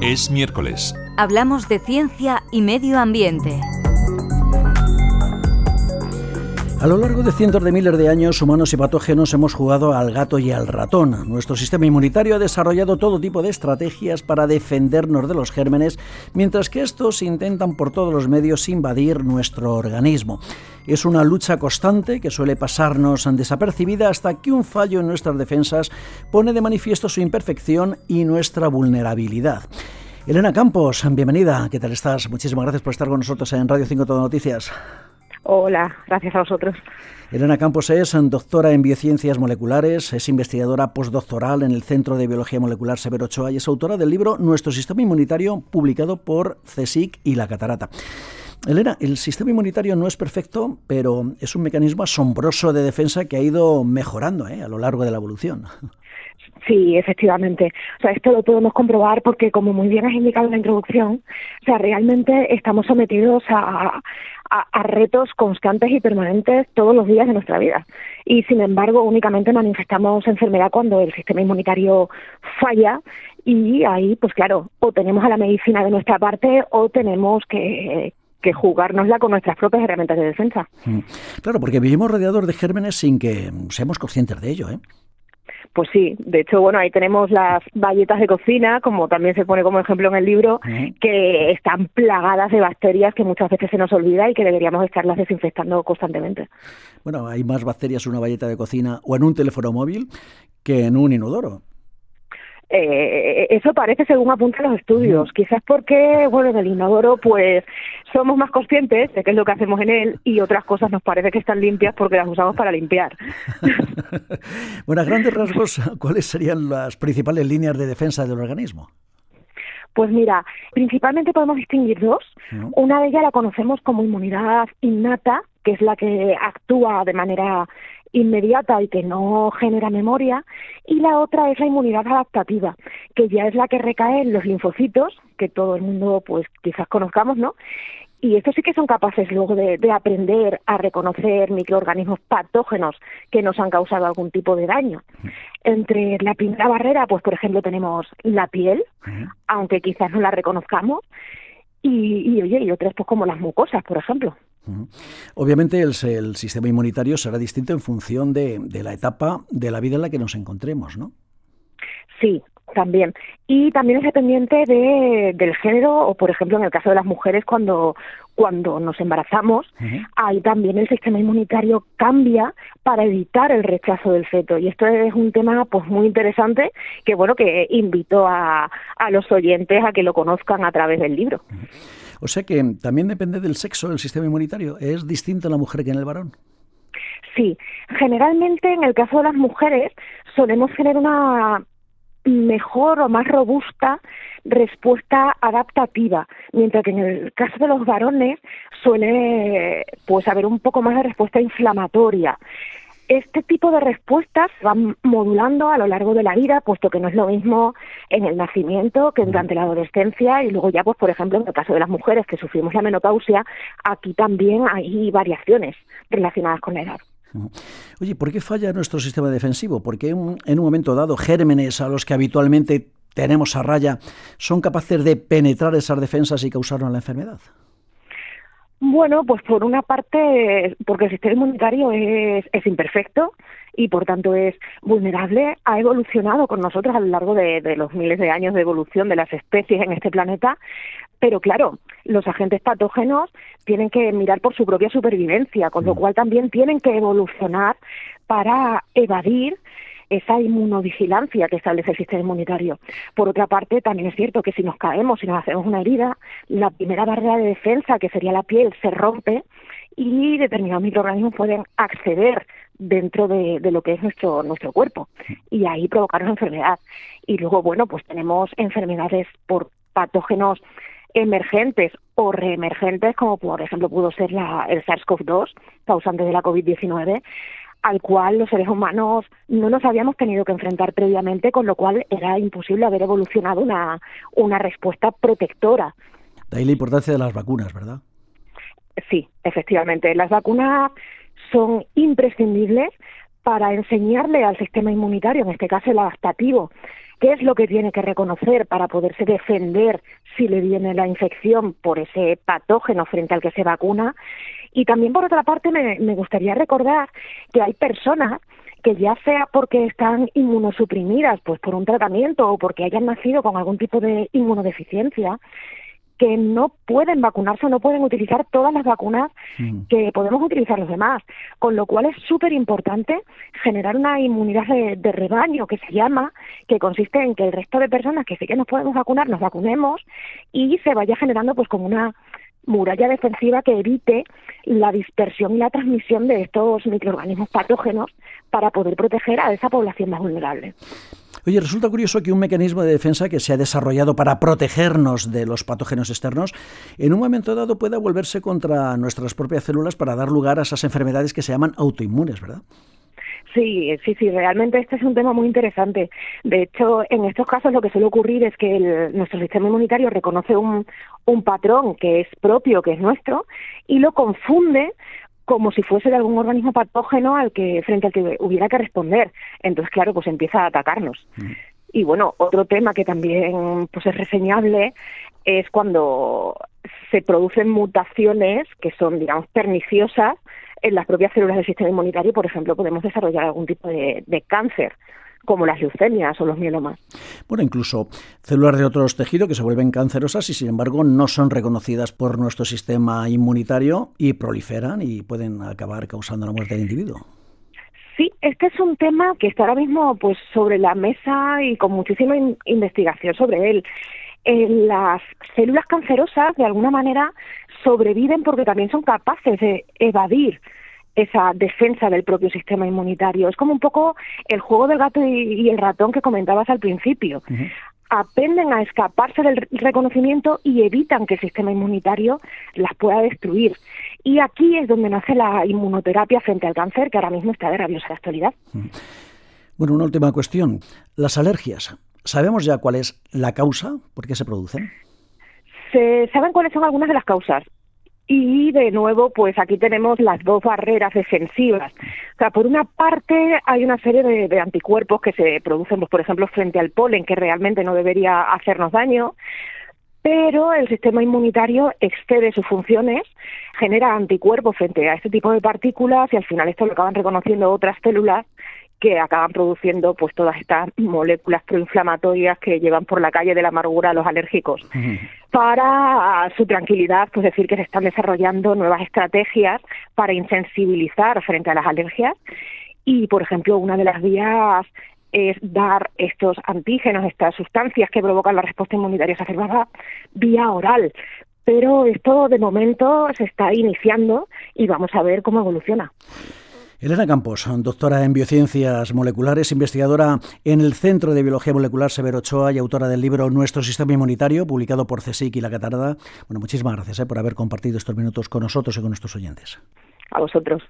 Es miércoles. Hablamos de ciencia y medio ambiente. A lo largo de cientos de miles de años, humanos y patógenos hemos jugado al gato y al ratón. Nuestro sistema inmunitario ha desarrollado todo tipo de estrategias para defendernos de los gérmenes, mientras que estos intentan por todos los medios invadir nuestro organismo. Es una lucha constante que suele pasarnos desapercibida hasta que un fallo en nuestras defensas pone de manifiesto su imperfección y nuestra vulnerabilidad. Elena Campos, bienvenida. ¿Qué tal estás? Muchísimas gracias por estar con nosotros en Radio 5 Todo Noticias. Hola, gracias a vosotros. Elena Campos es doctora en biociencias moleculares, es investigadora postdoctoral en el Centro de Biología Molecular Severo Ochoa y es autora del libro Nuestro Sistema Inmunitario, publicado por CSIC y La Catarata. Elena, el sistema inmunitario no es perfecto, pero es un mecanismo asombroso de defensa que ha ido mejorando ¿eh? a lo largo de la evolución. Sí, efectivamente. O sea, esto lo podemos comprobar porque, como muy bien has indicado en la introducción, o sea, realmente estamos sometidos a, a, retos constantes y permanentes todos los días de nuestra vida. Y sin embargo, únicamente manifestamos enfermedad cuando el sistema inmunitario falla y ahí, pues claro, o tenemos a la medicina de nuestra parte o tenemos que, que jugárnosla con nuestras propias herramientas de defensa. Mm. Claro, porque vivimos rodeados de gérmenes sin que seamos conscientes de ello, ¿eh? Pues sí, de hecho, bueno, ahí tenemos las bayetas de cocina, como también se pone como ejemplo en el libro, que están plagadas de bacterias que muchas veces se nos olvida y que deberíamos estarlas desinfectando constantemente. Bueno, hay más bacterias en una valleta de cocina o en un teléfono móvil que en un inodoro. Eh, eso parece según apuntan los estudios. Quizás porque, bueno, en el inodoro pues somos más conscientes de qué es lo que hacemos en él y otras cosas nos parece que están limpias porque las usamos para limpiar. bueno, a grandes rasgos, ¿cuáles serían las principales líneas de defensa del organismo? Pues mira, principalmente podemos distinguir dos. Una de ellas la conocemos como inmunidad innata, que es la que actúa de manera inmediata y que no genera memoria, y la otra es la inmunidad adaptativa, que ya es la que recae en los linfocitos, que todo el mundo pues quizás conozcamos, ¿no? Y estos sí que son capaces luego de, aprender a reconocer microorganismos patógenos que nos han causado algún tipo de daño. Entre la primera barrera, pues por ejemplo tenemos la piel, aunque quizás no la reconozcamos, y, y oye, y otras pues como las mucosas, por ejemplo. Obviamente el, sistema inmunitario será distinto en función de, la etapa de la vida en la que nos encontremos, ¿no? Sí, también. Y también es dependiente de, del género, o por ejemplo, en el caso de las mujeres, cuando, cuando nos embarazamos, ahí también el sistema inmunitario cambia para evitar el rechazo del feto. Y esto es un tema pues muy interesante que, bueno, que invito a, a los oyentes a que lo conozcan a través del libro. O sea que también depende del sexo del sistema inmunitario. ¿Es distinto en la mujer que en el varón? Sí, generalmente en el caso de las mujeres solemos tener una mejor o más robusta respuesta adaptativa, mientras que en el caso de los varones suele pues haber un poco más de respuesta inflamatoria. Este tipo de respuestas van modulando a lo largo de la vida, puesto que no es lo mismo en el nacimiento que durante la adolescencia y luego ya, pues por ejemplo, en el caso de las mujeres que sufrimos la menopausia, aquí también hay variaciones relacionadas con la edad. Oye, ¿por qué falla nuestro sistema defensivo? Porque en un momento dado gérmenes a los que habitualmente tenemos a raya son capaces de penetrar esas defensas y causarnos la enfermedad. Bueno, pues por una parte, porque el sistema inmunitario es, es imperfecto y por tanto es vulnerable, ha evolucionado con nosotros a lo largo de, de, los miles de años de evolución de las especies en este planeta, pero claro, los agentes patógenos tienen que mirar por su propia supervivencia, con lo mm. cual también tienen que evolucionar para evadir esa inmunovigilancia que establece el sistema inmunitario. Por otra parte, también es cierto que si nos caemos, si nos hacemos una herida, la primera barrera de defensa, que sería la piel, se rompe y determinados microorganismos pueden acceder dentro de, lo que es nuestro nuestro cuerpo y ahí provocar una enfermedad. Y luego, bueno, pues tenemos enfermedades por patógenos emergentes o reemergentes, como por ejemplo pudo ser la, el SARS-CoV-2, causante de la COVID-19, al cual los seres humanos no nos habíamos tenido que enfrentar previamente, con lo cual era imposible haber evolucionado una, una respuesta protectora. De ahí la importancia de las vacunas, ¿verdad? Sí, efectivamente. Las vacunas son imprescindibles para enseñarle al sistema inmunitario, en este caso el adaptativo, qué es lo que tiene que reconocer para poderse defender si le viene la infección por ese patógeno frente al que se vacuna. Y también, por otra parte, me, gustaría recordar que hay personas que ya sea porque están inmunosuprimidas pues por un tratamiento o porque hayan nacido con algún tipo de inmunodeficiencia, que no pueden vacunarse o no pueden utilizar todas las vacunas mm. que podemos utilizar los demás, con lo cual es súper importante generar una inmunidad de, rebaño que se llama, que consiste en que el resto de personas que sí que nos podemos vacunar nos vacunemos y se vaya generando pues como una muralla defensiva que evite la dispersión y la transmisión de estos microorganismos patógenos para poder proteger a esa población más vulnerable. Oye, resulta curioso que un mecanismo de defensa que se ha desarrollado para protegernos de los patógenos externos, en un momento dado pueda volverse contra nuestras propias células para dar lugar a esas enfermedades que se llaman autoinmunes, ¿verdad? Sí, sí, sí, realmente este es un tema muy interesante. De hecho, en estos casos lo que suele ocurrir es que nuestro sistema inmunitario reconoce un, un patrón que es propio, que es nuestro, y lo confunde como si fuese de algún organismo patógeno al que frente al que hubiera que responder. Entonces, claro, pues empieza a atacarnos. Mm. Y bueno, otro tema que también pues es reseñable es cuando se producen mutaciones que son, digamos, perniciosas en las propias células del sistema inmunitario. Por ejemplo, podemos desarrollar algún tipo de, de cáncer como las leucemias o los mielomas. Bueno, incluso células de otros tejidos que se vuelven cancerosas y sin embargo no son reconocidas por nuestro sistema inmunitario y proliferan y pueden acabar causando la muerte del individuo. Sí, este es un tema que está ahora mismo pues sobre la mesa y con muchísima investigación sobre él. las células cancerosas de alguna manera sobreviven porque también son capaces de evadir esa defensa del propio sistema inmunitario. Es como un poco el juego del gato y, el ratón que comentabas al principio. Aprenden a escaparse del reconocimiento y evitan que el sistema inmunitario las pueda destruir. Y aquí es donde nace la inmunoterapia frente al cáncer, que ahora mismo está de rabiosa actualidad. Bueno, una última cuestión. Las alergias. ¿Sabemos ya cuál es la causa? ¿Por qué se producen? Se saben cuáles son algunas de las causas. Y de nuevo, pues aquí tenemos las dos barreras defensivas. O sea, por una parte hay una serie de, anticuerpos que se producen, pues, por ejemplo, frente al polen, que realmente no debería hacernos daño, pero el sistema inmunitario excede sus funciones, genera anticuerpos frente a este tipo de partículas y al final esto lo acaban reconociendo otras células que acaban produciendo pues todas estas moléculas proinflamatorias que llevan por la calle de la amargura a los alérgicos. Para su tranquilidad, pues decir que se están desarrollando nuevas estrategias para insensibilizar frente a las alergias y, por ejemplo, una de las vías es dar estos antígenos, estas sustancias que provocan la respuesta inmunitaria exacerbada vía oral. Pero esto de momento se está iniciando y vamos a ver cómo evoluciona. Elena Campos, doctora en biociencias moleculares, investigadora en el Centro de Biología Molecular Severo Ochoa y autora del libro Nuestro Sistema Inmunitario, publicado por CSIC y La Catarada. Bueno, muchísimas gracias eh, por haber compartido estos minutos con nosotros y con nuestros oyentes. A vosotros.